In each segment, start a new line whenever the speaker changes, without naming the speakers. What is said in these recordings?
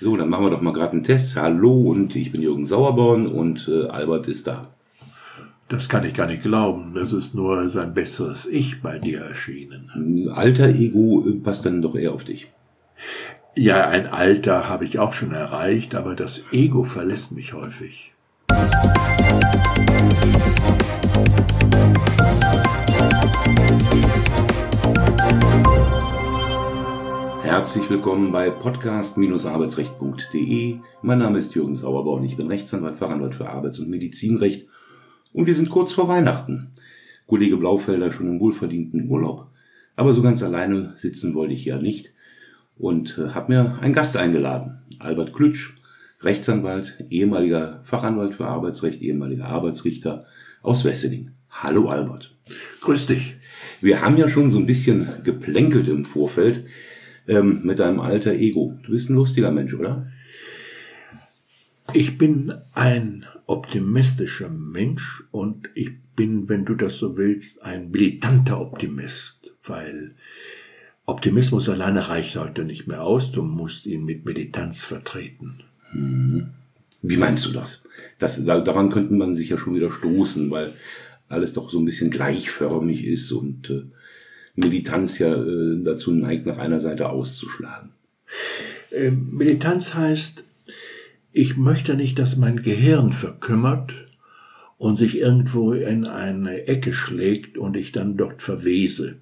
So, dann machen wir doch mal gerade einen Test. Hallo und ich bin Jürgen Sauerborn und äh, Albert ist da.
Das kann ich gar nicht glauben. Das ist nur sein besseres Ich bei dir erschienen.
Alter Ego äh, passt dann doch eher auf dich.
Ja, ein Alter habe ich auch schon erreicht, aber das Ego verlässt mich häufig.
Herzlich willkommen bei podcast-arbeitsrecht.de. Mein Name ist Jürgen Sauerborn, ich bin Rechtsanwalt, Fachanwalt für Arbeits- und Medizinrecht und wir sind kurz vor Weihnachten. Kollege Blaufelder schon im wohlverdienten Urlaub, aber so ganz alleine sitzen wollte ich ja nicht und äh, habe mir einen Gast eingeladen. Albert Klütsch, Rechtsanwalt, ehemaliger Fachanwalt für Arbeitsrecht, ehemaliger Arbeitsrichter aus Wesseling. Hallo Albert.
Grüß dich.
Wir haben ja schon so ein bisschen geplänkelt im Vorfeld ähm, mit deinem alter Ego. Du bist ein lustiger Mensch, oder?
Ich bin ein optimistischer Mensch und ich bin, wenn du das so willst, ein militanter Optimist, weil Optimismus alleine reicht heute nicht mehr aus, du musst ihn mit Militanz vertreten.
Mhm. Wie meinst du das? das? Daran könnte man sich ja schon wieder stoßen, weil alles doch so ein bisschen gleichförmig ist und äh, Militanz ja äh, dazu neigt, nach einer Seite auszuschlagen.
Äh, Militanz heißt, ich möchte nicht, dass mein Gehirn verkümmert und sich irgendwo in eine Ecke schlägt und ich dann dort verwese.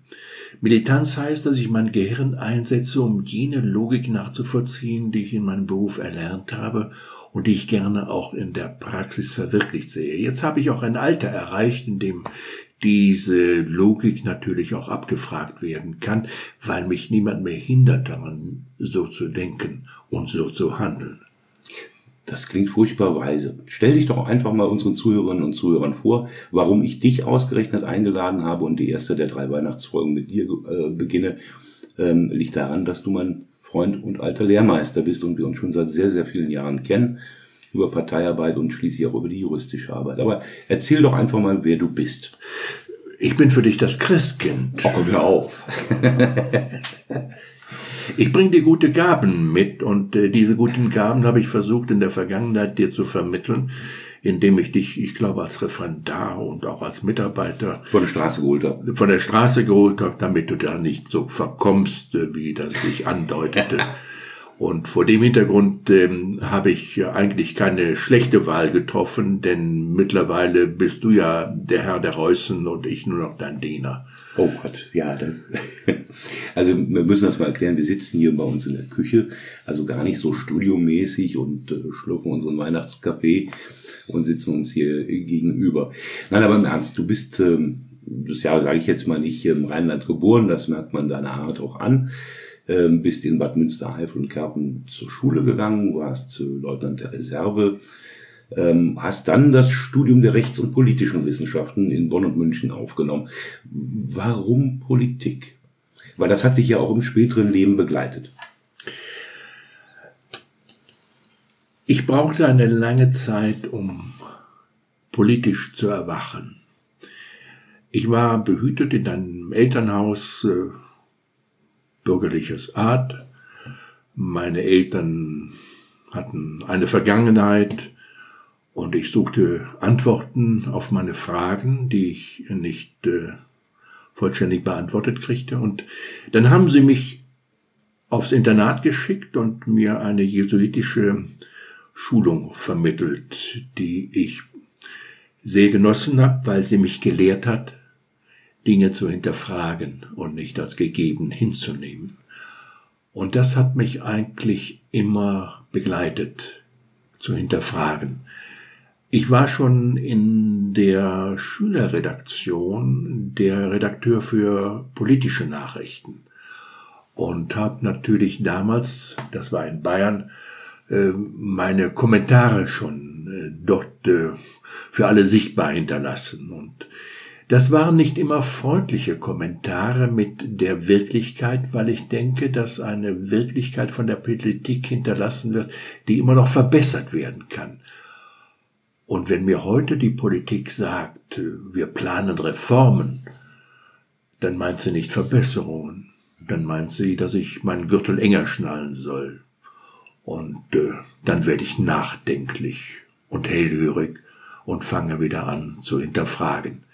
Militanz heißt, dass ich mein Gehirn einsetze, um jene Logik nachzuvollziehen, die ich in meinem Beruf erlernt habe und die ich gerne auch in der Praxis verwirklicht sehe. Jetzt habe ich auch ein Alter erreicht, in dem diese Logik natürlich auch abgefragt werden kann, weil mich niemand mehr hindert daran, so zu denken und so zu handeln.
Das klingt furchtbar weise. Stell dich doch einfach mal unseren Zuhörerinnen und Zuhörern vor, warum ich dich ausgerechnet eingeladen habe und die erste der drei Weihnachtsfolgen mit dir äh, beginne, ähm, liegt daran, dass du mein Freund und alter Lehrmeister bist und wir uns schon seit sehr, sehr vielen Jahren kennen über Parteiarbeit und schließlich auch über die juristische Arbeit. Aber erzähl doch einfach mal, wer du bist.
Ich bin für dich das Christkind.
Oh, hör auf.
ich bringe dir gute Gaben mit und äh, diese guten Gaben habe ich versucht in der Vergangenheit dir zu vermitteln, indem ich dich, ich glaube, als Referendar und auch als Mitarbeiter
von der Straße geholt habe.
Von der Straße geholt habe, damit du da nicht so verkommst, äh, wie das sich andeutete. Und vor dem Hintergrund ähm, habe ich eigentlich keine schlechte Wahl getroffen, denn mittlerweile bist du ja der Herr der Reußen und ich nur noch dein Diener.
Oh Gott, ja, das. Also wir müssen das mal erklären. Wir sitzen hier bei uns in der Küche, also gar nicht so studiomäßig und äh, schlucken unseren Weihnachtskaffee und sitzen uns hier gegenüber. Nein, aber im Ernst, du bist, ähm, das ja, sage ich jetzt mal nicht im Rheinland geboren, das merkt man deiner Art auch an ähm, bist in Bad Münstereifel und Kerpen zur Schule gegangen, warst äh, Leutnant der Reserve, ähm, hast dann das Studium der Rechts- und politischen Wissenschaften in Bonn und München aufgenommen. Warum Politik? Weil das hat sich ja auch im späteren Leben begleitet.
Ich brauchte eine lange Zeit, um politisch zu erwachen. Ich war behütet in einem Elternhaus, äh, bürgerliches Art. Meine Eltern hatten eine Vergangenheit und ich suchte Antworten auf meine Fragen, die ich nicht äh, vollständig beantwortet kriegte. Und dann haben sie mich aufs Internat geschickt und mir eine jesuitische Schulung vermittelt, die ich sehr genossen habe, weil sie mich gelehrt hat, Dinge zu hinterfragen und nicht als gegeben hinzunehmen. Und das hat mich eigentlich immer begleitet, zu hinterfragen. Ich war schon in der Schülerredaktion der Redakteur für politische Nachrichten und habe natürlich damals, das war in Bayern, äh, meine Kommentare schon äh, dort äh, für alle sichtbar hinterlassen. Und das waren nicht immer freundliche Kommentare mit der Wirklichkeit, weil ich denke, dass eine Wirklichkeit von der Politik hinterlassen wird, die immer noch verbessert werden kann. Und wenn mir heute die Politik sagt, wir planen Reformen, dann meint sie nicht Verbesserungen, dann meint sie, dass ich meinen Gürtel enger schnallen soll Und äh, dann werde ich nachdenklich und hellhörig und fange wieder an zu hinterfragen.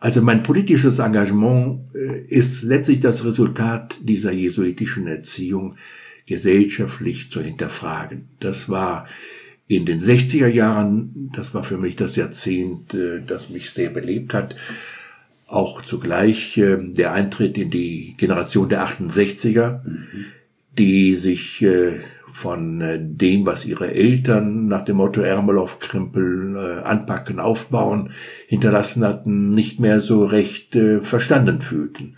Also mein politisches Engagement äh, ist letztlich das Resultat dieser jesuitischen Erziehung, gesellschaftlich zu hinterfragen. Das war in den 60er Jahren, das war für mich das Jahrzehnt, äh, das mich sehr belebt hat, auch zugleich äh, der Eintritt in die Generation der 68er, mhm. die sich von äh, dem, was ihre Eltern nach dem Motto Ärmel auf Krempel äh, anpacken, aufbauen, hinterlassen hatten, nicht mehr so recht äh, verstanden fühlten.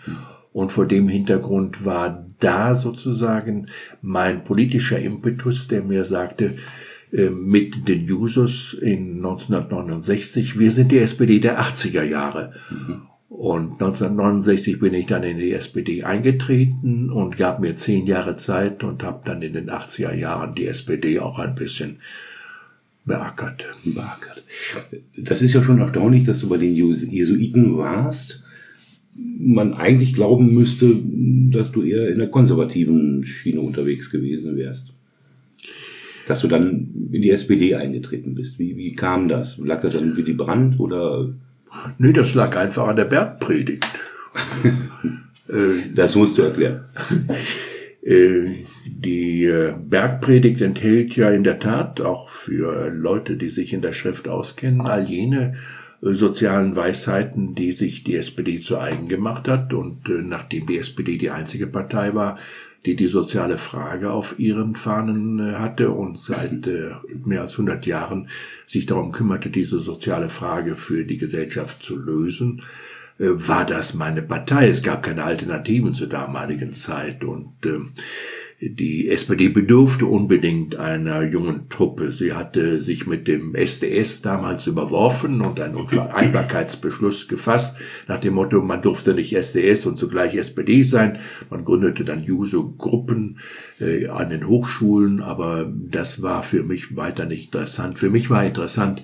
Und vor dem Hintergrund war da sozusagen mein politischer Impetus, der mir sagte, äh, mit den Jusos in 1969, wir sind die SPD der 80er Jahre. Mhm. Und 1969 bin ich dann in die SPD eingetreten und gab mir zehn Jahre Zeit und habe dann in den 80er Jahren die SPD auch ein bisschen beackert.
Beackert. Das ist ja schon erstaunlich, dass du bei den Jesuiten warst. Man eigentlich glauben müsste, dass du eher in der konservativen Schiene unterwegs gewesen wärst. Dass du dann in die SPD eingetreten bist. Wie, wie kam das? Lag das an Willy Brandt oder
Nee, das lag einfach an der Bergpredigt.
Äh, das musst du erklären.
Äh, die äh, Bergpredigt enthält ja in der Tat auch für Leute, die sich in der Schrift auskennen, all jene sozialen Weisheiten, die sich die SPD zu eigen gemacht hat. Und nachdem die SPD die einzige Partei war, die die soziale Frage auf ihren Fahnen äh, hatte und seit äh, mehr als 100 Jahren sich darum kümmerte, diese soziale Frage für die Gesellschaft zu lösen, äh, war das meine Partei. Es gab keine Alternativen zur damaligen Zeit und ähm, die SPD bedurfte unbedingt einer jungen Truppe. Sie hatte sich mit dem SDS damals überworfen und einen Unvereinbarkeitsbeschluss gefasst, nach dem Motto, man durfte nicht SDS und zugleich SPD sein. Man gründete dann Juso-Gruppen äh, an den Hochschulen, aber das war für mich weiter nicht interessant. Für mich war interessant,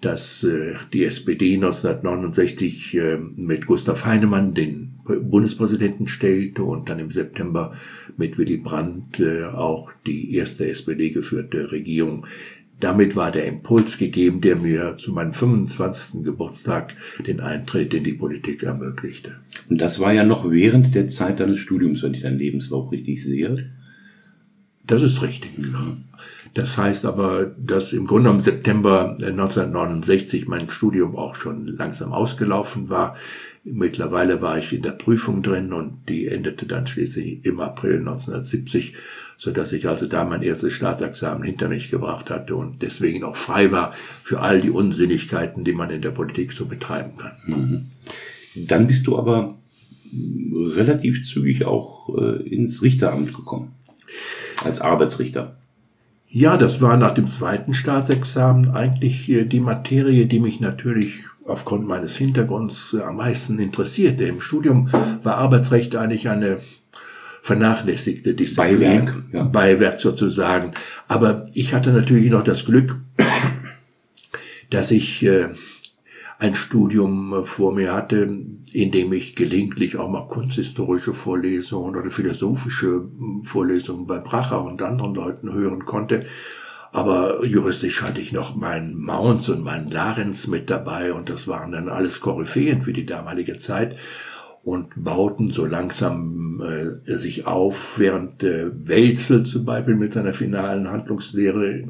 dass äh, die SPD 1969 äh, mit Gustav Heinemann den Bundespräsidenten stellte und dann im September mit Willy Brandt äh, auch die erste SPD geführte Regierung. Damit war der Impuls gegeben, der mir zu meinem 25. Geburtstag den Eintritt in die Politik ermöglichte.
Und das war ja noch während der Zeit deines Studiums, wenn ich deinen Lebenslauf richtig sehe.
Das ist richtig. Mhm. Das heißt aber, dass im Grunde im September 1969 mein Studium auch schon langsam ausgelaufen war. Mittlerweile war ich in der Prüfung drin und die endete dann schließlich im April 1970, so dass ich also da mein erstes Staatsexamen hinter mich gebracht hatte und deswegen auch frei war für all die Unsinnigkeiten, die man in der Politik so betreiben kann. Mhm.
Dann bist du aber relativ zügig auch äh, ins Richteramt gekommen als Arbeitsrichter.
Ja, das war nach dem zweiten Staatsexamen eigentlich die Materie, die mich natürlich aufgrund meines Hintergrunds am meisten interessierte. Im Studium war Arbeitsrecht eigentlich eine vernachlässigte Disziplin. Beiwerk, ja. Beiwerk sozusagen. Aber ich hatte natürlich noch das Glück, dass ich äh, ein Studium äh, vor mir hatte, in dem ich gelegentlich auch mal kunsthistorische Vorlesungen oder philosophische hm, Vorlesungen bei Bracher und anderen Leuten hören konnte. Aber juristisch hatte ich noch meinen Mounts und meinen Larenz mit dabei und das waren dann alles Koryphäen für die damalige Zeit und bauten so langsam äh, sich auf, während äh, Welzel zum Beispiel mit seiner finalen Handlungslehre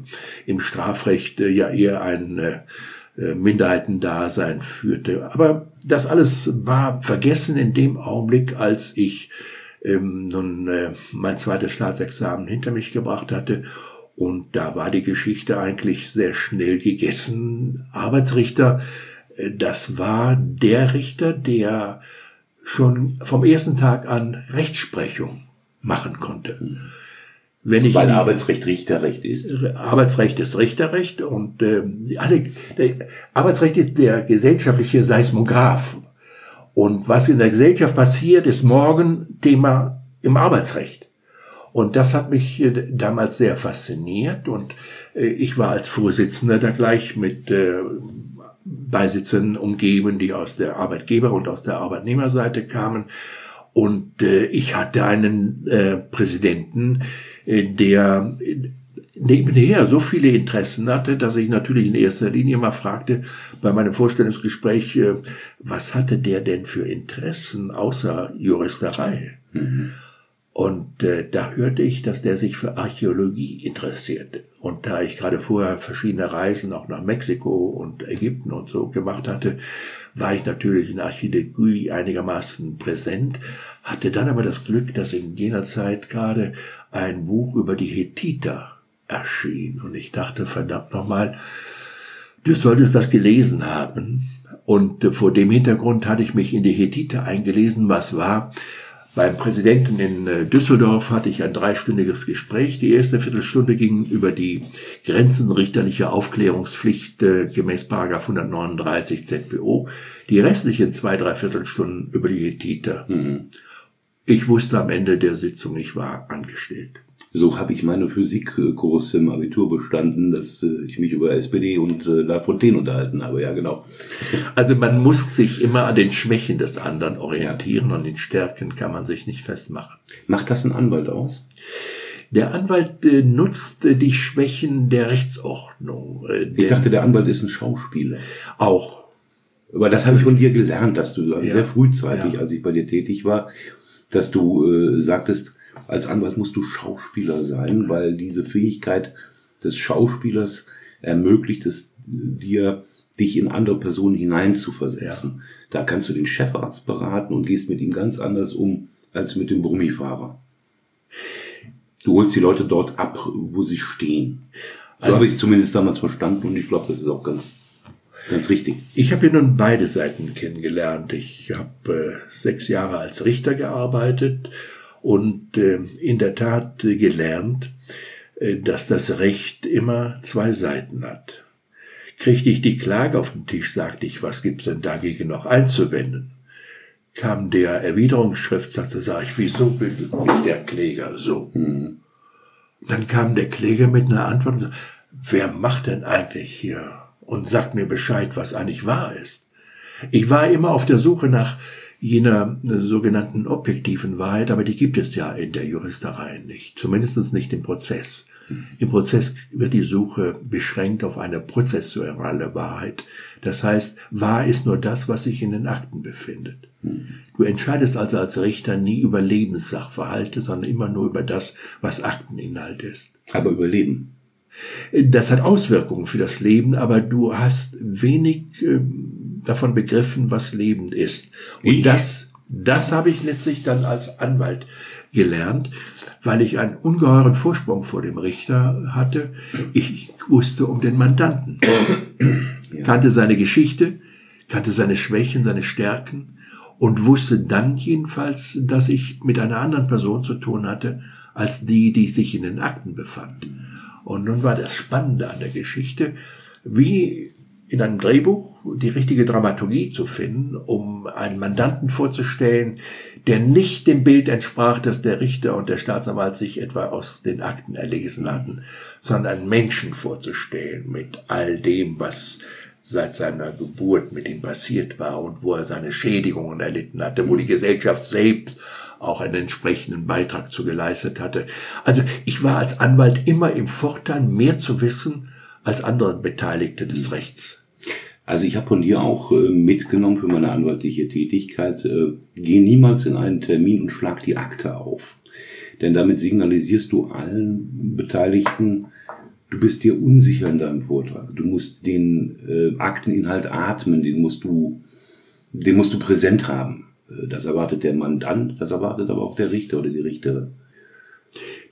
im Strafrecht äh, ja eher ein äh, Minderheitendasein führte. Aber das alles war vergessen in dem Augenblick, als ich ähm, nun äh, mein zweites Staatsexamen hinter mich gebracht hatte. Und da war die Geschichte eigentlich sehr schnell gegessen. Arbeitsrichter, äh, das war der Richter, der schon vom ersten Tag an Rechtsprechung machen konnte. Mhm.
Wenn ich Weil Arbeitsrecht Richterrecht ist.
Arbeitsrecht ist Richterrecht und äh, alle, Arbeitsrecht ist der gesellschaftliche Seismograph. Und was in der Gesellschaft passiert, ist morgen Thema im Arbeitsrecht. Und das hat mich äh, damals sehr fasziniert und äh, ich war als Vorsitzender da gleich mit äh, Beisitzern umgeben, die aus der Arbeitgeber- und aus der Arbeitnehmerseite kamen. Und ich hatte einen Präsidenten, der nebenher so viele Interessen hatte, dass ich natürlich in erster Linie mal fragte bei meinem Vorstellungsgespräch, äh, was hatte der denn für Interessen außer Juristerei? Mhm. Und äh, da hörte ich, dass der sich für Archäologie interessierte. Und da ich gerade vorher verschiedene Reisen auch nach Mexiko und Ägypten und so gemacht hatte, war ich natürlich in Archäologie einigermaßen präsent, hatte dann aber das Glück, dass in jener Zeit gerade ein Buch über die Hethiter erschien. Und ich dachte, verdammt nochmal, du solltest das gelesen haben. Und äh, vor dem Hintergrund hatte ich mich in die Hethiter eingelesen, was war, beim Präsidenten in äh, Düsseldorf hatte ich ein dreistündiges Gespräch. Die erste Viertelstunde ging über die grenzenrichterliche Aufklärungspflicht äh, gemäß 139 ZPO. Die restlichen zwei, drei Viertelstunden über die Hethiter. Mhm. Ich wusste am Ende der Sitzung, ich war angestellt.
So habe ich meine Physikkurs im Abitur bestanden, dass äh, ich mich über SPD und äh, La Fontaine unterhalten habe. Ja, genau.
Also man muss sich immer an den Schwächen des anderen orientieren ja. und den Stärken kann man sich nicht festmachen.
Macht das ein Anwalt aus?
Der Anwalt äh, nutzt äh, die Schwächen der Rechtsordnung.
Äh, ich dachte, der Anwalt ist ein Schauspieler.
Auch.
Aber das habe ich von dir gelernt, dass du ja. sehr frühzeitig, ja. als ich bei dir tätig war, dass du äh, sagtest, als Anwalt musst du Schauspieler sein, weil diese Fähigkeit des Schauspielers ermöglicht es dir, dich in andere Personen hineinzuversetzen. Ja. Da kannst du den Chefarzt beraten und gehst mit ihm ganz anders um als mit dem Brummifahrer. Du holst die Leute dort ab, wo sie stehen. So also, habe ich es zumindest damals verstanden und ich glaube, das ist auch ganz, ganz richtig.
Ich habe ja nun beide Seiten kennengelernt. Ich habe äh, sechs Jahre als Richter gearbeitet und äh, in der Tat äh, gelernt, äh, dass das Recht immer zwei Seiten hat. Kriegte ich die Klage auf den Tisch, sagte ich, was gibt's denn dagegen noch einzuwenden? Kam der Erwiderungsschrift, sagte, sag ich, wieso bildet mich der Kläger so? Mhm. Dann kam der Kläger mit einer Antwort sagte, wer macht denn eigentlich hier? Und sagt mir Bescheid, was eigentlich wahr ist. Ich war immer auf der Suche nach jener äh, sogenannten objektiven Wahrheit, aber die gibt es ja in der Juristerei nicht, zumindest nicht im Prozess. Mhm. Im Prozess wird die Suche beschränkt auf eine prozessuale Wahrheit. Das heißt, wahr ist nur das, was sich in den Akten befindet. Mhm. Du entscheidest also als Richter nie über Lebenssachverhalte, sondern immer nur über das, was Akteninhalt ist.
Aber über Leben.
Das hat Auswirkungen für das Leben, aber du hast wenig ähm, davon begriffen, was lebend ist. Und ich? das, das habe ich letztlich dann als Anwalt gelernt, weil ich einen ungeheuren Vorsprung vor dem Richter hatte. Ich wusste um den Mandanten, ja. kannte seine Geschichte, kannte seine Schwächen, seine Stärken und wusste dann jedenfalls, dass ich mit einer anderen Person zu tun hatte, als die, die sich in den Akten befand. Und nun war das Spannende an der Geschichte, wie in einem Drehbuch die richtige Dramaturgie zu finden, um einen Mandanten vorzustellen, der nicht dem Bild entsprach, das der Richter und der Staatsanwalt sich etwa aus den Akten erlesen hatten, sondern einen Menschen vorzustellen mit all dem, was seit seiner Geburt mit ihm passiert war und wo er seine Schädigungen erlitten hatte, wo die Gesellschaft selbst auch einen entsprechenden Beitrag zu geleistet hatte. Also ich war als Anwalt immer im Vorteil, mehr zu wissen als andere Beteiligte des Rechts.
Also ich habe von dir auch äh, mitgenommen für meine anwaltliche Tätigkeit, äh, geh niemals in einen Termin und schlag die Akte auf. Denn damit signalisierst du allen Beteiligten, du bist dir unsicher in deinem Vortrag. Du musst den äh, Akteninhalt atmen, den musst du, den musst du präsent haben. Das erwartet der Mandant, das erwartet aber auch der Richter oder die Richterin.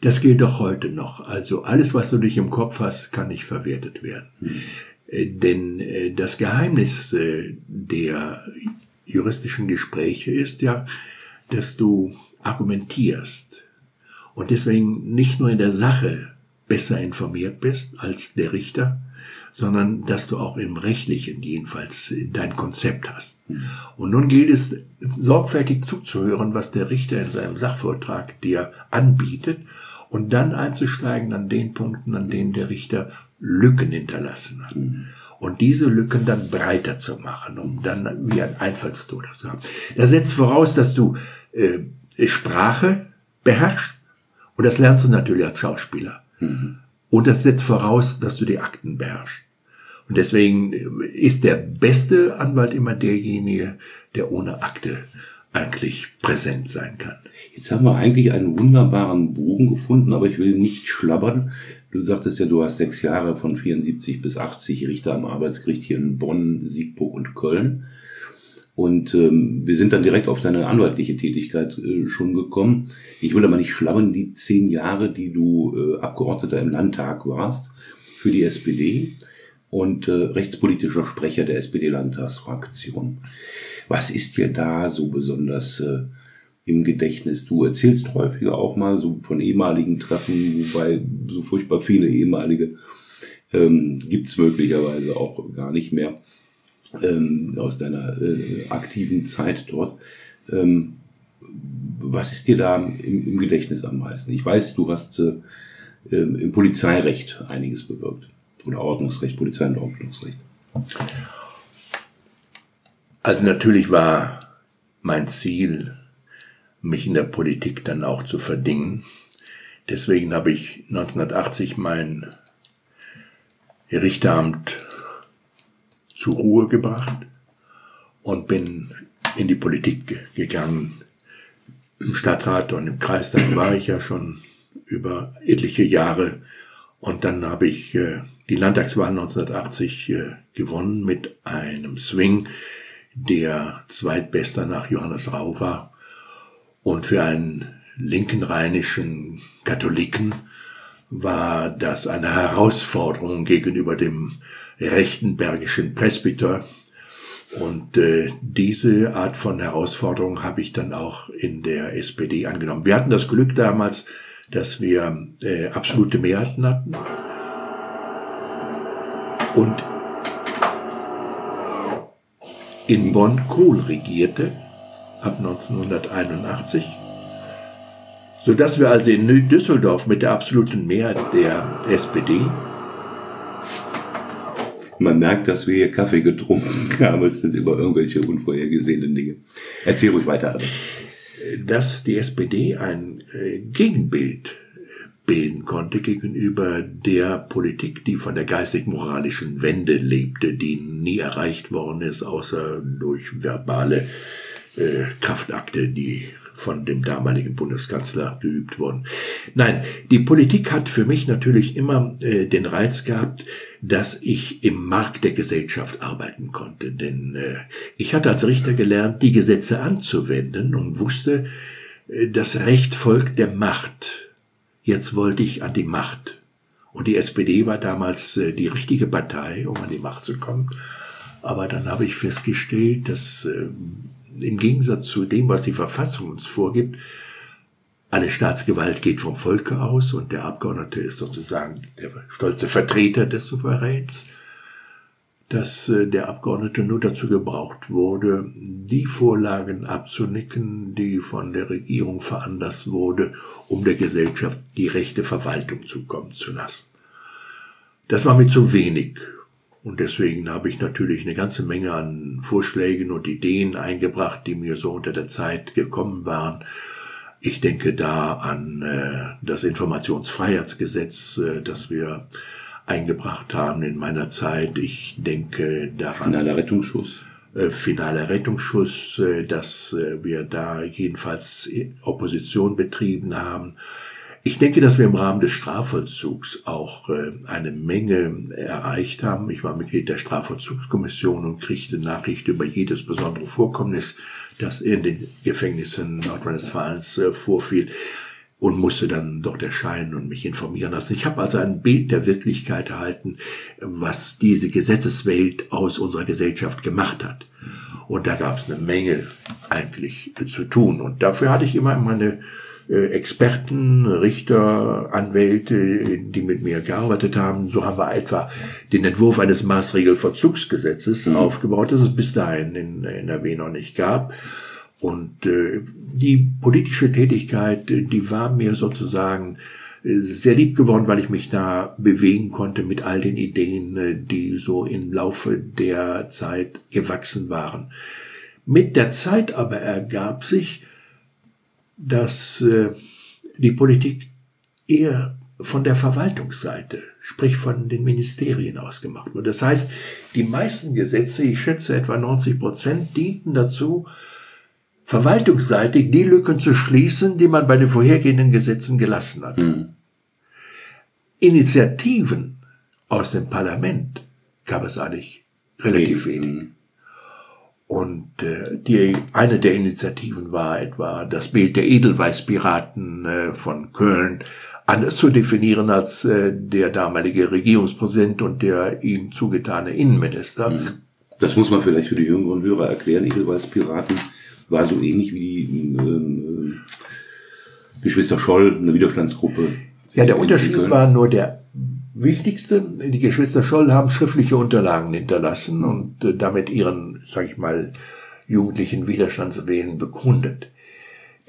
Das gilt doch heute noch. Also alles, was du dich im Kopf hast, kann nicht verwertet werden. Hm. Äh, denn äh, das Geheimnis äh, der juristischen Gespräche ist ja, dass du argumentierst und deswegen nicht nur in der Sache besser informiert bist als der Richter, sondern dass du auch im rechtlichen jedenfalls dein Konzept hast. Und nun gilt es sorgfältig zuzuhören, was der Richter in seinem Sachvortrag dir anbietet und dann einzusteigen an den Punkten, an denen der Richter Lücken hinterlassen hat. Mhm. Und diese Lücken dann breiter zu machen, um dann wie ein Einfallstor zu haben. Das setzt voraus, dass du äh, Sprache beherrschst Und das lernst du natürlich als Schauspieler. Mhm. Und das setzt voraus, dass du die Akten beherrschst. Und deswegen ist der beste Anwalt immer derjenige, der ohne Akte eigentlich präsent sein kann.
Jetzt haben wir eigentlich einen wunderbaren Bogen gefunden, aber ich will nicht schlabbern. Du sagtest ja, du hast sechs Jahre von 74 bis 80 Richter am Arbeitsgericht hier in Bonn, Siegburg und Köln. Und ähm, wir sind dann direkt auf deine anwaltliche Tätigkeit äh, schon gekommen. Ich will aber nicht schlabbern, die zehn Jahre, die du äh, Abgeordneter im Landtag warst für die SPD und äh, rechtspolitischer Sprecher der SPD-Landtagsfraktion. Was ist dir da so besonders äh, im Gedächtnis? Du erzählst häufiger auch mal so von ehemaligen Treffen, wobei so furchtbar viele ehemalige ähm, gibt möglicherweise auch gar nicht mehr ähm, aus deiner äh, aktiven Zeit dort. Ähm, was ist dir da im, im, Gedächtnis am meisten? Ich weiß, du hast äh, im Polizeirecht einiges bewirkt. Oder Ordnungsrecht, Polizei und Ordnungsrecht.
Also natürlich war mein Ziel, mich in der Politik dann auch zu verdingen. Deswegen habe ich 1980 mein Richteramt zur Ruhe gebracht und bin in die Politik gegangen. Im Stadtrat und im Kreistag war ich ja schon über etliche Jahre und dann habe ich äh, die Landtagswahl 1980 äh, gewonnen mit einem Swing, der zweitbester nach Johannes Rau war. Und für einen linken rheinischen Katholiken war das eine Herausforderung gegenüber dem rechten bergischen Presbyter. Und äh, diese Art von Herausforderung habe ich dann auch in der SPD angenommen. Wir hatten das Glück damals, dass wir äh, absolute Mehrheiten hatten und in Bonn Kohl regierte ab 1981, so dass wir also in Düsseldorf mit der absoluten Mehrheit der SPD
man merkt, dass wir hier Kaffee getrunken haben. Es sind immer irgendwelche unvorhergesehenen Dinge. Erzähl ruhig weiter. Also.
Dass die SPD ein äh, Gegenbild bilden konnte gegenüber der Politik, die von der geistig-moralischen Wende lebte, die nie erreicht worden ist, außer durch verbale äh, Kraftakte, die von dem damaligen Bundeskanzler geübt wurden. Nein, die Politik hat für mich natürlich immer äh, den Reiz gehabt, dass ich im Markt der Gesellschaft arbeiten konnte. Denn äh, ich hatte als Richter gelernt, die Gesetze anzuwenden und wusste, äh, das Recht folgt der Macht Jetzt wollte ich an die Macht. Und die SPD war damals äh, die richtige Partei, um an die Macht zu kommen. Aber dann habe ich festgestellt, dass äh, im Gegensatz zu dem, was die Verfassung uns vorgibt, alle Staatsgewalt geht vom Volke aus und der Abgeordnete ist sozusagen der stolze Vertreter des Souveräns dass äh, der Abgeordnete nur dazu gebraucht wurde, die Vorlagen abzunicken, die von der Regierung veranlasst wurde, um der Gesellschaft die rechte Verwaltung zukommen zu lassen. Das war mir zu wenig. Und deswegen habe ich natürlich eine ganze Menge an Vorschlägen und Ideen eingebracht, die mir so unter der Zeit gekommen waren. Ich denke da an äh, das Informationsfreiheitsgesetz, äh, das wir eingebracht haben in meiner Zeit. Ich denke daran.
Finaler Rettungsschuss.
Äh, finaler Rettungsschuss, äh, dass äh, wir da jedenfalls Opposition betrieben haben. Ich denke, dass wir im Rahmen des Strafvollzugs auch eine Menge erreicht haben. Ich war Mitglied der Strafvollzugskommission und kriegte Nachricht über jedes besondere Vorkommnis, das in den Gefängnissen Nordrhein-Westfalens vorfiel und musste dann dort erscheinen und mich informieren lassen. Ich habe also ein Bild der Wirklichkeit erhalten, was diese Gesetzeswelt aus unserer Gesellschaft gemacht hat. Und da gab es eine Menge eigentlich zu tun. Und dafür hatte ich immer meine äh, Experten, Richter, Anwälte, die mit mir gearbeitet haben. So haben wir etwa den Entwurf eines Maßregelverzugsgesetzes mhm. aufgebaut, das es bis dahin in NRW noch nicht gab. Und äh, die politische Tätigkeit, die war mir sozusagen äh, sehr lieb geworden, weil ich mich da bewegen konnte mit all den Ideen, äh, die so im Laufe der Zeit gewachsen waren. Mit der Zeit aber ergab sich, dass äh, die Politik eher von der Verwaltungsseite, sprich von den Ministerien aus gemacht wurde. Das heißt, die meisten Gesetze, ich schätze etwa 90 Prozent, dienten dazu, verwaltungsseitig die Lücken zu schließen, die man bei den vorhergehenden Gesetzen gelassen hat. Mhm. Initiativen aus dem Parlament gab es eigentlich relativ wenig. Und äh, die, eine der Initiativen war etwa das Bild der Edelweißpiraten äh, von Köln anders zu definieren als äh, der damalige Regierungspräsident und der ihm zugetane Innenminister. Mhm.
Das muss man vielleicht für die jüngeren Hörer erklären. Edelweißpiraten war so ähnlich wie die äh, Geschwister Scholl, eine Widerstandsgruppe.
Ja, der Unterschied war nur der wichtigste. Die Geschwister Scholl haben schriftliche Unterlagen hinterlassen und äh, damit ihren, sag ich mal, jugendlichen Widerstandswillen bekundet.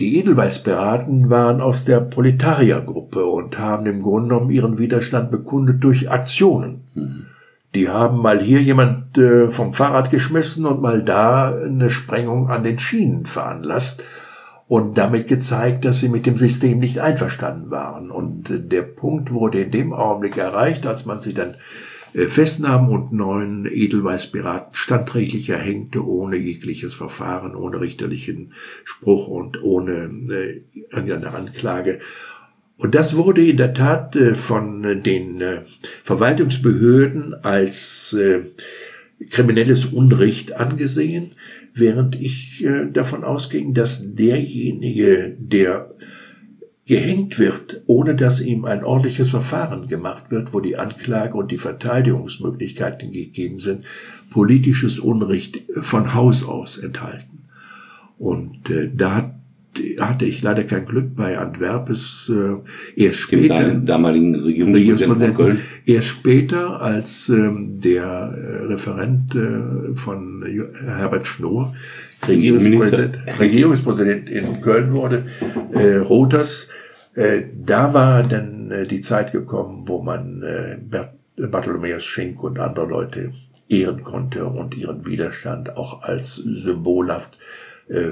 Die Edelweißpiraten waren aus der Proletariergruppe und haben im Grunde genommen ihren Widerstand bekundet durch Aktionen. Mhm. Die haben mal hier jemand äh, vom Fahrrad geschmissen und mal da eine Sprengung an den Schienen veranlasst und damit gezeigt, dass sie mit dem System nicht einverstanden waren. Und äh, der Punkt wurde in dem Augenblick erreicht, als man sie dann äh, festnahm und neun Edelweißpiraten standrechtlich erhängte, ohne jegliches Verfahren, ohne richterlichen Spruch und ohne irgendeine Anklage. Und das wurde in der Tat äh, von äh, den äh, Verwaltungsbehörden als kriminelles Unrecht angesehen, während ich davon ausging, dass derjenige, der gehängt wird, ohne dass ihm ein ordentliches Verfahren gemacht wird, wo die Anklage und die Verteidigungsmöglichkeiten gegeben sind, politisches Unrecht von Haus aus enthalten. Und da hat hatte ich leider kein Glück bei Antwerpes äh, erst später.
Dem damaligen Regierungspräsidenten Köln.
Erst später, als ähm, der äh, Referent äh, von Herbert Schnoor Regierungspräsident, Regierungspräsident in Köln wurde, äh, Rothers, äh, da war dann äh, die Zeit gekommen, wo man äh, Bartholomäus Schenk und andere Leute ehren konnte und ihren Widerstand auch als symbolhaft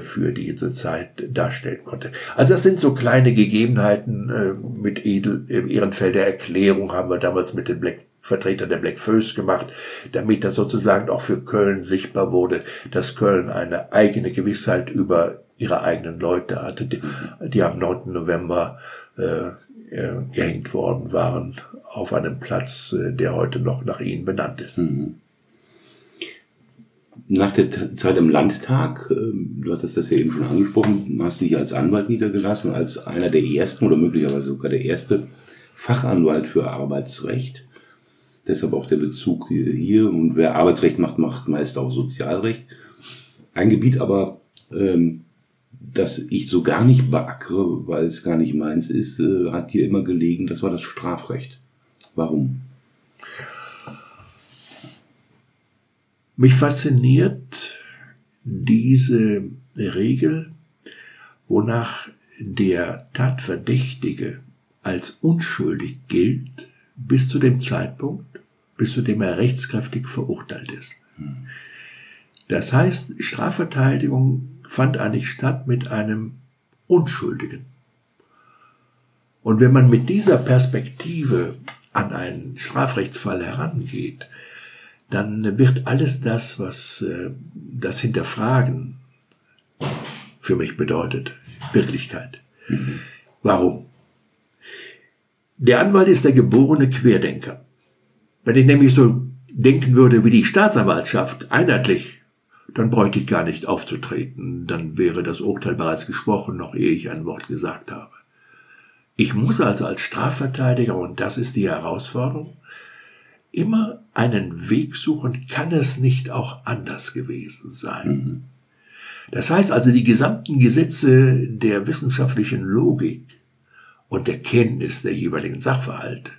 für diese Zeit darstellen konnte. Also das sind so kleine Gegebenheiten äh, mit Edel, im Ehrenfelder Erklärung haben wir damals mit den Black Vertretern der Black Föß gemacht, damit das sozusagen auch für Köln sichtbar wurde, dass Köln eine eigene Gewissheit über ihre eigenen Leute hatte, die, die am 9. November äh, äh, gehängt worden waren auf einem Platz, äh, der heute noch nach ihnen benannt ist. Mhm
nach der Zeit im Landtag, ähm, du hattest das ja eben schon angesprochen, hast dich als Anwalt niedergelassen, als einer der ersten oder möglicherweise sogar der erste Fachanwalt für Arbeitsrecht. Deshalb auch der Bezug hier. Und wer Arbeitsrecht macht, macht meist auch Sozialrecht. Ein Gebiet aber, ähm, das ich so gar nicht beackere, weil es gar nicht meins ist, äh, hat hier immer gelegen, das war das Strafrecht. Warum?
Mich fasziniert diese Regel, wonach der Tatverdächtige als unschuldig gilt bis zu dem Zeitpunkt, bis zu dem er rechtskräftig verurteilt ist. Das heißt, Strafverteidigung fand eigentlich statt mit einem Unschuldigen. Und wenn man mit dieser Perspektive an einen Strafrechtsfall herangeht, dann wird alles das, was äh, das Hinterfragen für mich bedeutet, Wirklichkeit. Mhm. Warum? Der Anwalt ist der geborene Querdenker. Wenn ich nämlich so denken würde wie die Staatsanwaltschaft, einheitlich, dann bräuchte ich gar nicht aufzutreten, dann wäre das Urteil bereits gesprochen, noch ehe ich ein Wort gesagt habe. Ich muss also als Strafverteidiger, und das ist die Herausforderung, immer einen Weg suchen, kann es nicht auch anders gewesen sein. Mhm. Das heißt also, die gesamten Gesetze der wissenschaftlichen Logik und der Kenntnis der jeweiligen Sachverhalte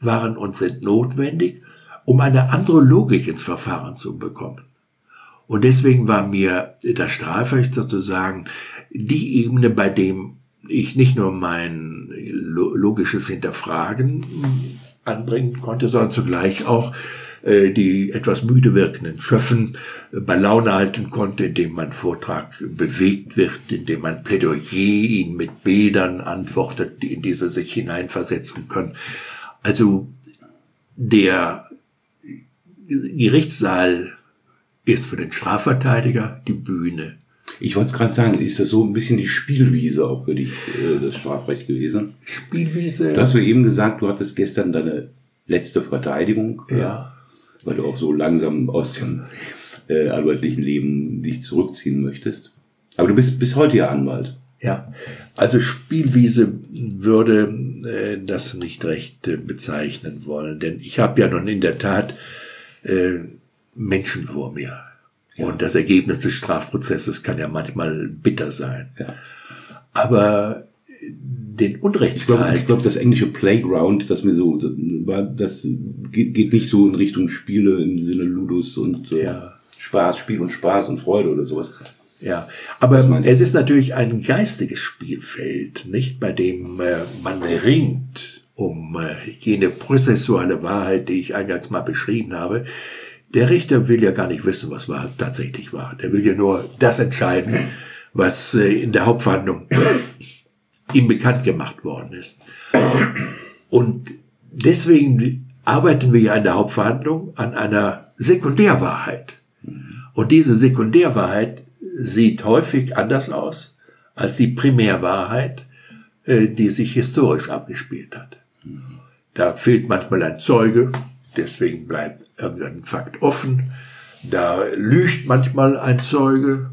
waren und sind notwendig, um eine andere Logik ins Verfahren zu bekommen. Und deswegen war mir das Strafrecht sozusagen die Ebene, bei dem ich nicht nur mein logisches Hinterfragen anbringen konnte, sondern zugleich auch äh, die etwas müde wirkenden Schöffen äh, bei Laune halten konnte, indem man Vortrag bewegt wird, indem man Plädoyer ihn mit Bildern antwortet, die in diese sich hineinversetzen können. Also der Gerichtssaal ist für den Strafverteidiger die Bühne.
Ich wollte gerade sagen, ist das so ein bisschen die Spielwiese auch für dich, äh, das Strafrecht gewesen?
Spielwiese.
Du hast mir eben gesagt, du hattest gestern deine letzte Verteidigung.
Ja.
Weil du auch so langsam aus dem äh, anwaltlichen Leben dich zurückziehen möchtest. Aber du bist bis heute ja Anwalt.
Ja, also Spielwiese würde äh, das nicht recht äh, bezeichnen wollen, denn ich habe ja nun in der Tat äh, Menschen vor mir. Ja. Und das Ergebnis des Strafprozesses kann ja manchmal bitter sein.
Ja.
Aber den Unrechtsgehalt.
Ich glaube, glaub, das englische Playground, das mir so, das geht, geht nicht so in Richtung Spiele im Sinne Ludus und äh, ja. Spaß, Spiel und Spaß und Freude oder sowas.
Ja, aber es ist natürlich ein geistiges Spielfeld, nicht bei dem äh, man ringt um äh, jene prozessuale Wahrheit, die ich eingangs mal beschrieben habe. Der Richter will ja gar nicht wissen, was war, tatsächlich war. Der will ja nur das entscheiden, was äh, in der Hauptverhandlung ihm bekannt gemacht worden ist. Und deswegen arbeiten wir ja in der Hauptverhandlung an einer Sekundärwahrheit. Und diese Sekundärwahrheit sieht häufig anders aus als die Primärwahrheit, äh, die sich historisch abgespielt hat. Da fehlt manchmal ein Zeuge, deswegen bleibt irgendein Fakt offen. Da lügt manchmal ein Zeuge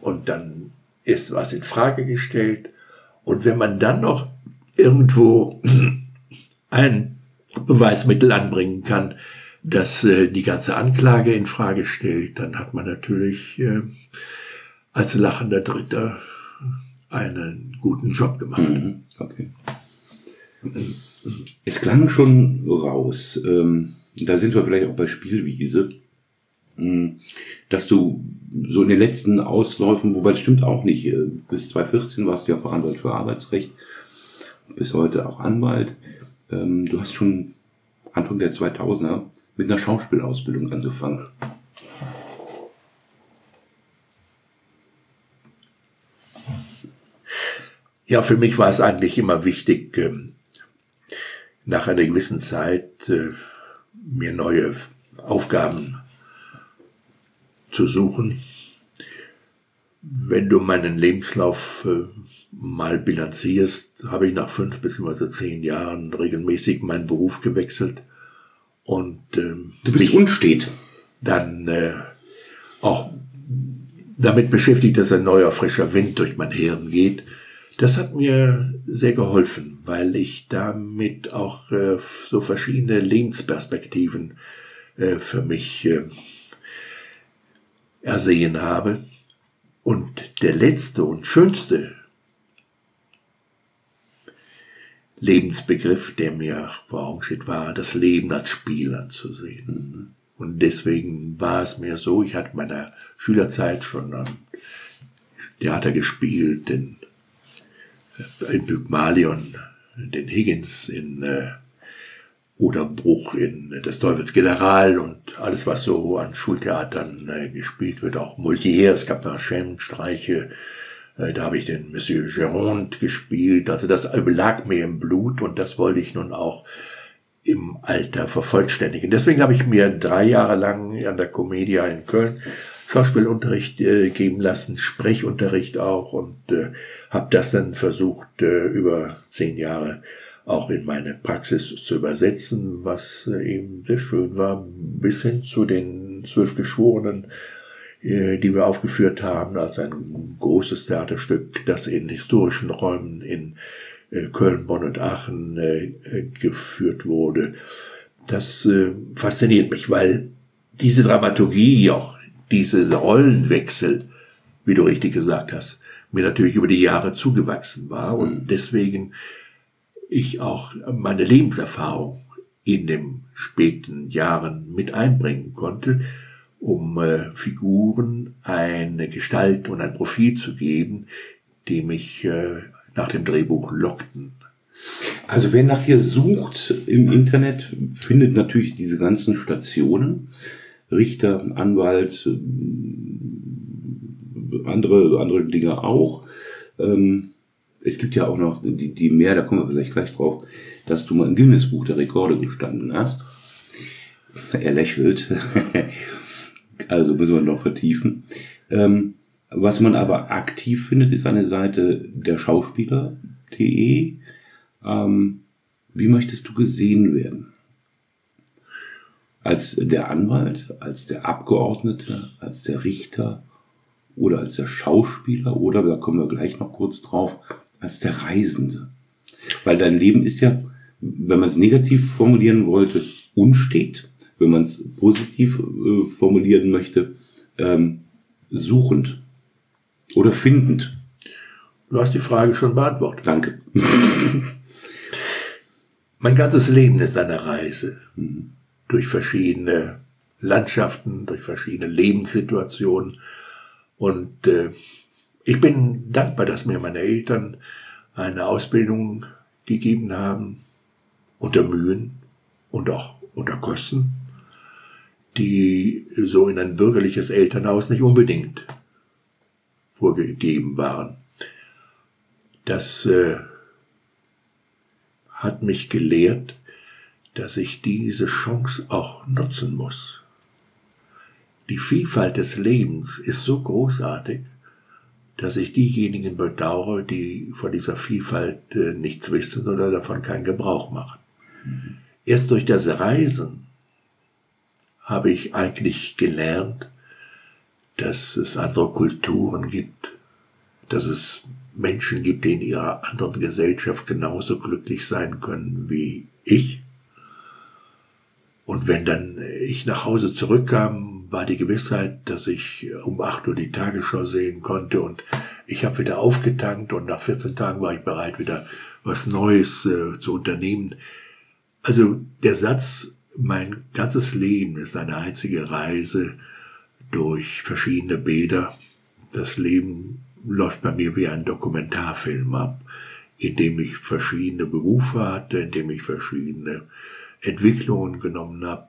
und dann ist was in Frage gestellt. Und wenn man dann noch irgendwo ein Beweismittel anbringen kann, das äh, die ganze Anklage in Frage stellt, dann hat man natürlich äh, als lachender Dritter einen guten Job gemacht. Mhm.
Okay. Es klang schon raus, ähm, da sind wir vielleicht auch bei Spielwiese, hm, dass du so in den letzten Ausläufen, wobei das stimmt auch nicht, äh, bis 2014 warst du ja Verantwortlich für Arbeitsrecht, bis heute auch Anwalt. Ähm, du hast schon Anfang der 2000er mit einer Schauspielausbildung angefangen.
Ja, für mich war es eigentlich immer wichtig, ähm, nach einer gewissen Zeit äh, mir neue Aufgaben zu suchen. Wenn du meinen Lebenslauf äh, mal bilanzierst, habe ich nach fünf bzw. zehn Jahren regelmäßig meinen Beruf gewechselt und ähm,
du bist unstet.
Dann äh, auch damit beschäftigt, dass ein neuer frischer Wind durch mein Hirn geht das hat mir sehr geholfen, weil ich damit auch äh, so verschiedene Lebensperspektiven äh, für mich äh, ersehen habe. Und der letzte und schönste Lebensbegriff, der mir vor Augen steht, war, das Leben als Spiel anzusehen. Und deswegen war es mir so, ich hatte meiner Schülerzeit schon am Theater gespielt, in in Pygmalion, den Higgins in äh, Oderbruch in Das Teufels General und alles, was so an Schultheatern äh, gespielt wird, auch Molière, es gab Streiche, äh, da habe ich den Monsieur Géronde gespielt, also das lag mir im Blut und das wollte ich nun auch im Alter vervollständigen. Deswegen habe ich mir drei Jahre lang an der Comedia in Köln Schauspielunterricht äh, geben lassen, Sprechunterricht auch und äh, habe das dann versucht, äh, über zehn Jahre auch in meine Praxis zu übersetzen, was äh, eben sehr schön war, bis hin zu den zwölf Geschworenen, äh, die wir aufgeführt haben, als ein großes Theaterstück, das in historischen Räumen in Köln, Bonn und Aachen geführt wurde. Das fasziniert mich, weil diese Dramaturgie auch diese Rollenwechsel, wie du richtig gesagt hast, mir natürlich über die Jahre zugewachsen war und mhm. deswegen ich auch meine Lebenserfahrung in den späten Jahren mit einbringen konnte, um äh, Figuren eine Gestalt und ein Profil zu geben, die mich äh, nach dem Drehbuch lockten.
Also wer nach dir sucht im Internet, findet natürlich diese ganzen Stationen. Richter, Anwalt, andere, andere Dinge auch. Ähm, es gibt ja auch noch die, die mehr, da kommen wir vielleicht gleich drauf, dass du mal im Guinness-Buch der Rekorde gestanden hast. Er lächelt. also müssen wir noch vertiefen. Ähm, was man aber aktiv findet, ist eine Seite der Schauspieler.de. Ähm, wie möchtest du gesehen werden? Als der Anwalt, als der Abgeordnete, als der Richter oder als der Schauspieler oder, da kommen wir gleich noch kurz drauf, als der Reisende. Weil dein Leben ist ja, wenn man es negativ formulieren wollte, unstet, wenn man es positiv äh, formulieren möchte, ähm, suchend oder findend.
Du hast die Frage schon beantwortet.
Danke.
mein ganzes Leben ist eine Reise mhm. durch verschiedene Landschaften, durch verschiedene Lebenssituationen. Und äh, ich bin dankbar, dass mir meine Eltern eine Ausbildung gegeben haben, unter Mühen und auch unter Kosten, die so in ein bürgerliches Elternhaus nicht unbedingt vorgegeben waren. Das äh, hat mich gelehrt, dass ich diese Chance auch nutzen muss. Die Vielfalt des Lebens ist so großartig, dass ich diejenigen bedauere, die von dieser Vielfalt äh, nichts wissen oder davon keinen Gebrauch machen. Mhm. Erst durch das Reisen habe ich eigentlich gelernt, dass es andere Kulturen gibt, dass es Menschen gibt, die in ihrer anderen Gesellschaft genauso glücklich sein können wie ich. Und wenn dann ich nach Hause zurückkam, war die Gewissheit, dass ich um acht Uhr die Tagesschau sehen konnte und ich habe wieder aufgetankt und nach 14 Tagen war ich bereit, wieder was Neues äh, zu unternehmen. Also der Satz, mein ganzes Leben ist eine einzige Reise durch verschiedene Bilder. Das Leben läuft bei mir wie ein Dokumentarfilm ab, in dem ich verschiedene Berufe hatte, in dem ich verschiedene Entwicklungen genommen habe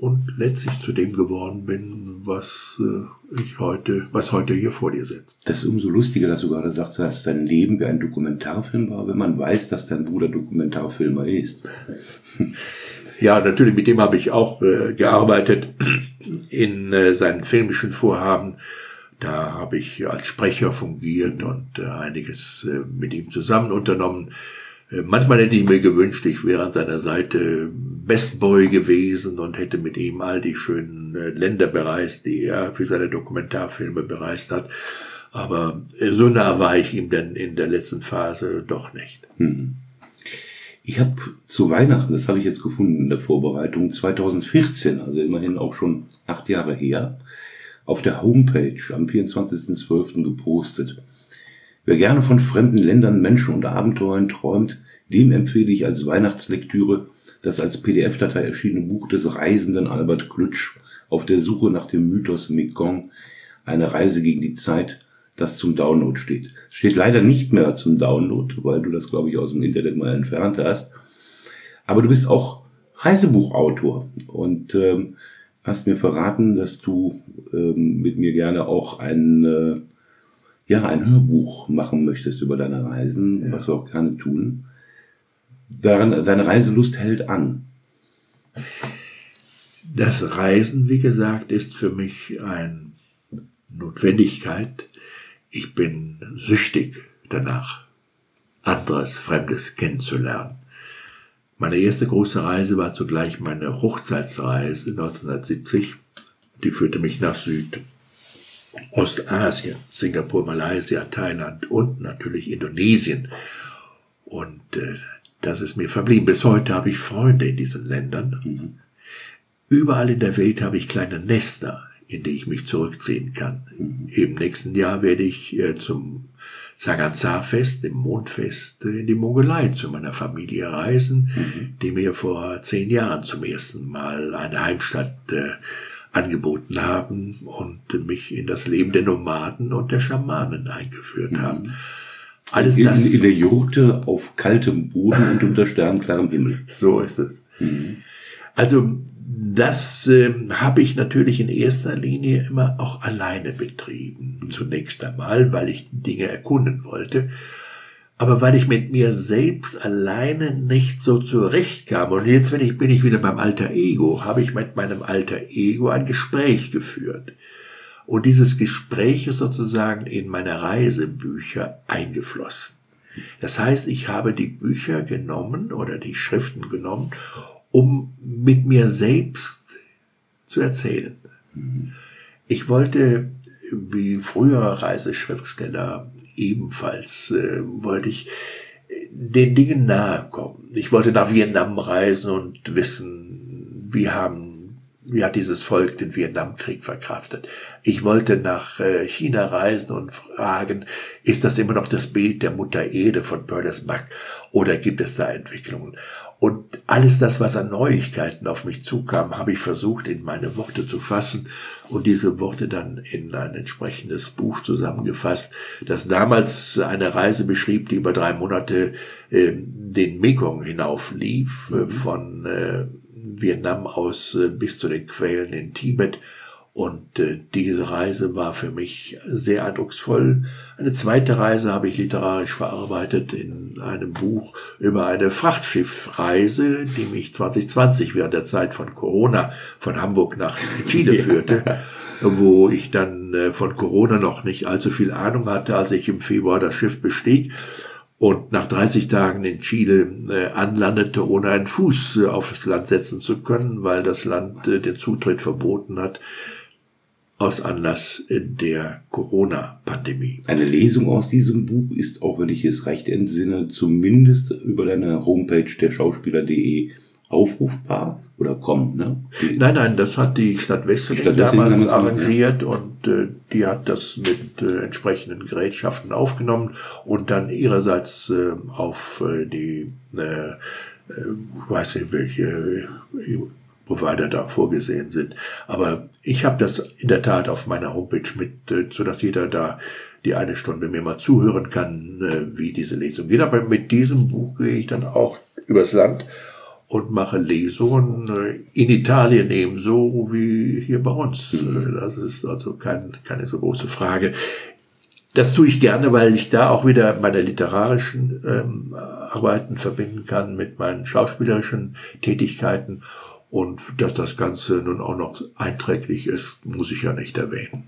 und letztlich zu dem geworden bin, was äh, ich heute, was heute hier vor dir sitzt.
Das ist umso lustiger, dass du gerade sagst, dass dein Leben wie ein Dokumentarfilm war, wenn man weiß, dass dein Bruder Dokumentarfilmer ist.
Ja, natürlich, mit dem habe ich auch äh, gearbeitet in äh, seinen filmischen Vorhaben. Da habe ich als Sprecher fungiert und äh, einiges äh, mit ihm zusammen unternommen. Äh, manchmal hätte ich mir gewünscht, ich wäre an seiner Seite Bestboy gewesen und hätte mit ihm all die schönen äh, Länder bereist, die er für seine Dokumentarfilme bereist hat. Aber äh, so nah war ich ihm denn in der letzten Phase doch nicht. Hm.
Ich habe zu Weihnachten, das habe ich jetzt gefunden in der Vorbereitung, 2014, also immerhin auch schon acht Jahre her, auf der Homepage am 24.12. gepostet. Wer gerne von fremden Ländern, Menschen und Abenteuern träumt, dem empfehle ich als Weihnachtslektüre das als PDF-Datei erschienene Buch des Reisenden Albert Klutsch auf der Suche nach dem Mythos Mekong, eine Reise gegen die Zeit, das zum Download steht. Steht leider nicht mehr zum Download, weil du das, glaube ich, aus dem Internet mal entfernt hast. Aber du bist auch Reisebuchautor und ähm, hast mir verraten, dass du ähm, mit mir gerne auch ein äh, ja, ein Hörbuch machen möchtest über deine Reisen, ja. was wir auch gerne tun. Daran, deine Reiselust hält an.
Das Reisen, wie gesagt, ist für mich eine Notwendigkeit. Ich bin süchtig danach, anderes, Fremdes kennenzulernen. Meine erste große Reise war zugleich meine Hochzeitsreise 1970. Die führte mich nach Süd Ostasien, Singapur, Malaysia, Thailand und natürlich Indonesien. Und äh, das ist mir verblieben. Bis heute habe ich Freunde in diesen Ländern. Mhm. Überall in der Welt habe ich kleine Nester, in die ich mich zurückziehen kann. Mhm. Im nächsten Jahr werde ich äh, zum Saganzar-Fest, dem Mondfest, äh, in die Mongolei zu meiner Familie reisen, mhm. die mir vor zehn Jahren zum ersten Mal eine Heimstatt äh, angeboten haben und mich in das Leben der Nomaden und der Schamanen eingeführt mhm. haben.
Alles in, das. In der Jurte auf kaltem Boden und unter sternklarem Himmel.
So ist es. Mhm. Also das äh, habe ich natürlich in erster Linie immer auch alleine betrieben. Zunächst einmal, weil ich Dinge erkunden wollte, aber weil ich mit mir selbst alleine nicht so zurechtkam. Und jetzt wenn ich, bin ich wieder beim alter Ego, habe ich mit meinem alter Ego ein Gespräch geführt. Und dieses Gespräch ist sozusagen in meine Reisebücher eingeflossen. Das heißt, ich habe die Bücher genommen oder die Schriften genommen um mit mir selbst zu erzählen. Ich wollte, wie frühere Reiseschriftsteller ebenfalls, äh, wollte ich äh, den Dingen nahe kommen. Ich wollte nach Vietnam reisen und wissen, wie haben wie hat dieses Volk den Vietnamkrieg verkraftet. Ich wollte nach äh, China reisen und fragen, ist das immer noch das Bild der Mutter Ede von Berners Buck oder gibt es da Entwicklungen? Und alles das, was an Neuigkeiten auf mich zukam, habe ich versucht, in meine Worte zu fassen und diese Worte dann in ein entsprechendes Buch zusammengefasst, das damals eine Reise beschrieb, die über drei Monate äh, den Mekong hinauf lief, äh, mhm. von äh, Vietnam aus äh, bis zu den Quellen in Tibet und äh, diese Reise war für mich sehr eindrucksvoll. Eine zweite Reise habe ich literarisch verarbeitet in einem Buch über eine Frachtschiffreise, die mich 2020 während der Zeit von Corona von Hamburg nach Chile führte. wo ich dann äh, von Corona noch nicht allzu viel Ahnung hatte, als ich im Februar das Schiff bestieg und nach 30 Tagen in Chile äh, anlandete, ohne einen Fuß äh, auf das Land setzen zu können, weil das Land äh, den Zutritt verboten hat aus Anlass der Corona-Pandemie.
Eine Lesung aus diesem Buch ist, auch wenn ich es recht entsinne, zumindest über deine Homepage der Schauspieler.de aufrufbar oder kommen, ne?
Die nein, nein, das hat die Stadt Wesseling, Stadt damals, damals arrangiert ja. und äh, die hat das mit äh, entsprechenden Gerätschaften aufgenommen und dann ihrerseits äh, auf äh, die, äh, äh, weiß nicht welche Provider da vorgesehen sind. Aber ich habe das in der Tat auf meiner Homepage mit, äh, so dass jeder da die eine Stunde mir mal zuhören kann, äh, wie diese Lesung geht. Aber mit diesem Buch gehe ich dann auch übers Land und mache Lesungen äh, in Italien ebenso wie hier bei uns. Mhm. Das ist also kein, keine so große Frage. Das tue ich gerne, weil ich da auch wieder meine literarischen ähm, Arbeiten verbinden kann mit meinen schauspielerischen Tätigkeiten und dass das Ganze nun auch noch einträglich ist, muss ich ja nicht erwähnen.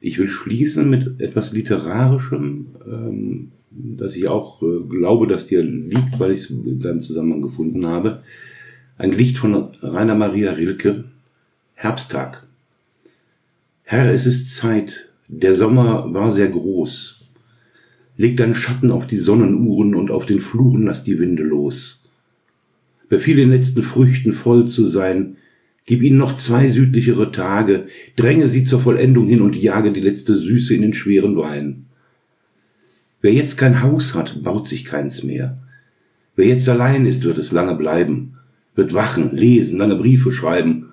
Ich will schließen mit etwas Literarischem, ähm, das ich auch äh, glaube, dass dir liegt, weil ich es in seinem Zusammenhang gefunden habe. Ein Gedicht von Rainer Maria Rilke, Herbsttag. Herr, es ist Zeit, der Sommer war sehr groß. Leg deinen Schatten auf die Sonnenuhren und auf den Fluren lass die Winde los befiehl den letzten Früchten voll zu sein, gib ihnen noch zwei südlichere Tage, dränge sie zur Vollendung hin und jage die letzte Süße in den schweren Wein. Wer jetzt kein Haus hat, baut sich keins mehr. Wer jetzt allein ist, wird es lange bleiben, wird wachen, lesen, lange Briefe schreiben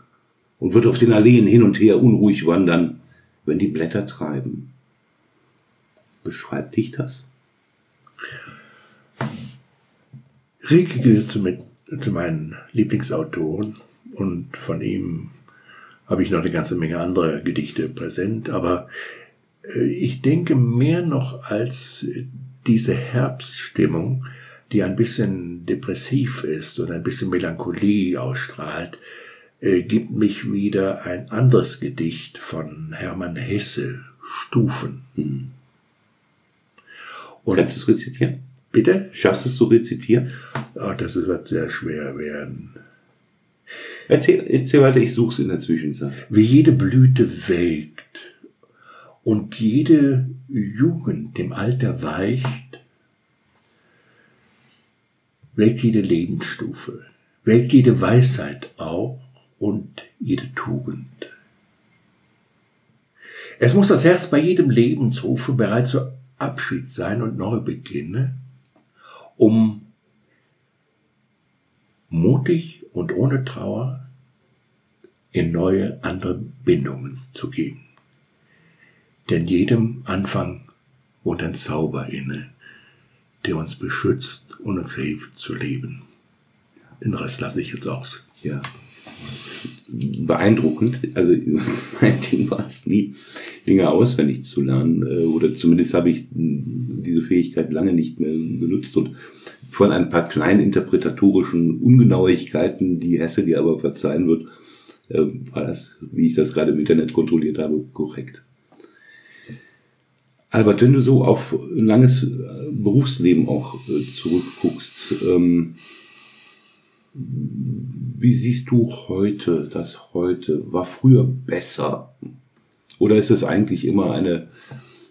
und wird auf den Alleen hin und her unruhig wandern, wenn die Blätter treiben. Beschreibt dich das?
Rilke gehört mit zu meinen Lieblingsautoren und von ihm habe ich noch eine ganze Menge andere Gedichte präsent, aber ich denke mehr noch als diese Herbststimmung, die ein bisschen depressiv ist und ein bisschen Melancholie ausstrahlt, äh, gibt mich wieder ein anderes Gedicht von Hermann Hesse, Stufen. Hm.
Und Kannst du es rezitieren?
Bitte?
Schaffst du es zu rezitieren?
Oh, das wird sehr schwer werden.
Erzähl, erzähl weiter, ich suche es in der Zwischenzeit.
Wie jede Blüte welkt und jede Jugend dem Alter weicht, welkt jede Lebensstufe, welkt jede Weisheit auch und jede Tugend. Es muss das Herz bei jedem Lebensrufe bereit zur Abschied sein und neu beginne, um mutig und ohne Trauer in neue, andere Bindungen zu gehen. Denn jedem Anfang wohnt ein Zauber inne, der uns beschützt und uns hilft zu leben. Den Rest lasse ich jetzt aus.
Ja. Beeindruckend. Also mein Ding war es nie, Dinge auswendig zu lernen. Äh, oder zumindest habe ich diese Fähigkeit lange nicht mehr benutzt. Und von ein paar kleinen interpretatorischen Ungenauigkeiten, die Hesse dir aber verzeihen wird, äh, war das, wie ich das gerade im Internet kontrolliert habe, korrekt. Albert, wenn du so auf ein langes äh, Berufsleben auch zurückguckst, ähm, wie siehst du heute das heute? War früher besser? Oder ist es eigentlich immer eine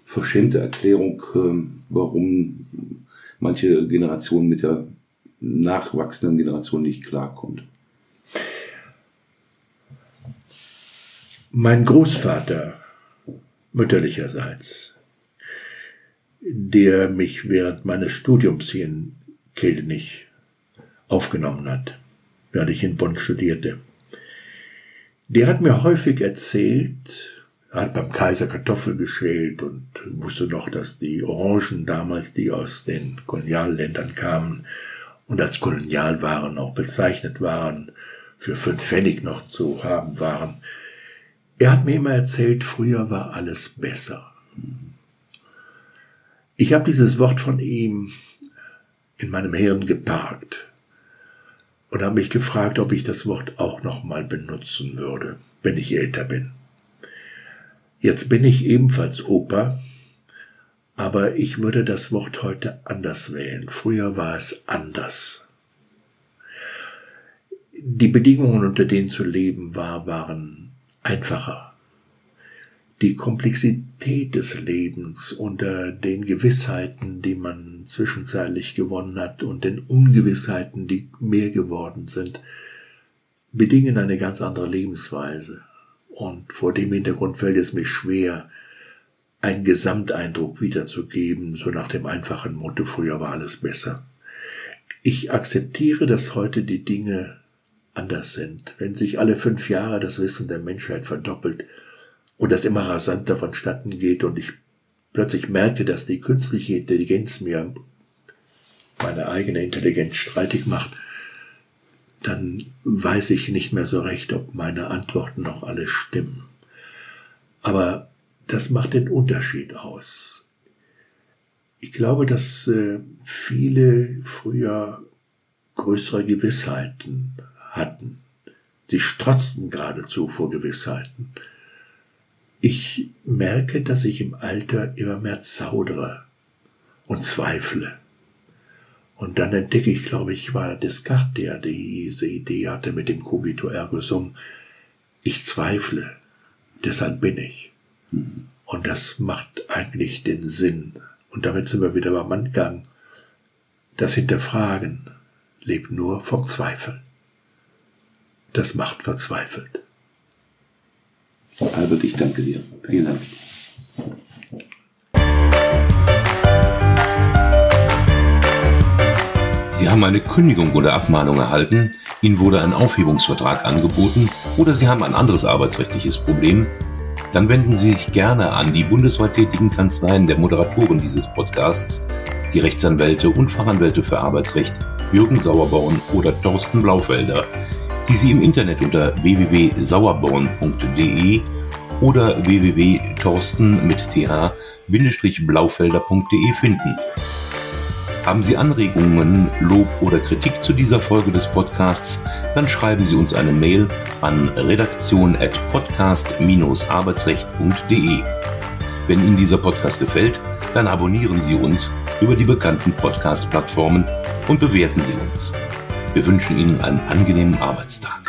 verschämte Erklärung, ähm, warum manche Generation mit der nachwachsenden Generation nicht klarkommt?
Mein Großvater, mütterlicherseits, der mich während meines Studiums hier in Keldenich aufgenommen hat, während ich in Bonn studierte. Der hat mir häufig erzählt, er hat beim Kaiser Kartoffel geschält und wusste noch, dass die Orangen damals, die aus den Kolonialländern kamen und als Kolonialwaren auch bezeichnet waren, für fünf Pfennig noch zu haben waren. Er hat mir immer erzählt, früher war alles besser. Ich habe dieses Wort von ihm in meinem Hirn geparkt und habe mich gefragt, ob ich das Wort auch nochmal benutzen würde, wenn ich älter bin. Jetzt bin ich ebenfalls Opa, aber ich würde das Wort heute anders wählen. Früher war es anders. Die Bedingungen, unter denen zu leben war, waren einfacher die Komplexität des Lebens unter den Gewissheiten, die man zwischenzeitlich gewonnen hat und den Ungewissheiten, die mehr geworden sind, bedingen eine ganz andere Lebensweise. Und vor dem Hintergrund fällt es mir schwer, einen Gesamteindruck wiederzugeben, so nach dem einfachen Motto, früher war alles besser. Ich akzeptiere, dass heute die Dinge anders sind. Wenn sich alle fünf Jahre das Wissen der Menschheit verdoppelt, und das immer rasanter vonstatten geht und ich plötzlich merke, dass die künstliche Intelligenz mir meine eigene Intelligenz streitig macht, dann weiß ich nicht mehr so recht, ob meine Antworten noch alle stimmen. Aber das macht den Unterschied aus. Ich glaube, dass äh, viele früher größere Gewissheiten hatten. Sie strotzten geradezu vor Gewissheiten. Ich merke, dass ich im Alter immer mehr zaudere und zweifle. Und dann entdecke ich, glaube ich, war Descartes, der diese Idee hatte mit dem Cogito ergo sum. Ich zweifle, deshalb bin ich. Und das macht eigentlich den Sinn. Und damit sind wir wieder beim Angang. Das Hinterfragen lebt nur vom Zweifel. Das macht verzweifelt.
Albert, ich danke dir. Vielen Dank. Sie haben eine Kündigung oder Abmahnung erhalten, Ihnen wurde ein Aufhebungsvertrag angeboten oder Sie haben ein anderes arbeitsrechtliches Problem, dann wenden Sie sich gerne an die bundesweit tätigen Kanzleien der Moderatoren dieses Podcasts, die Rechtsanwälte und Fachanwälte für Arbeitsrecht Jürgen Sauerborn oder Thorsten Blaufelder die Sie im Internet unter www.sauerborn.de oder www.torsten mit th-blaufelder.de finden. Haben Sie Anregungen, Lob oder Kritik zu dieser Folge des Podcasts, dann schreiben Sie uns eine Mail an redaktion@podcast-arbeitsrecht.de. Wenn Ihnen dieser Podcast gefällt, dann abonnieren Sie uns über die bekannten Podcast-Plattformen und bewerten Sie uns. Wir wünschen Ihnen einen angenehmen Arbeitstag.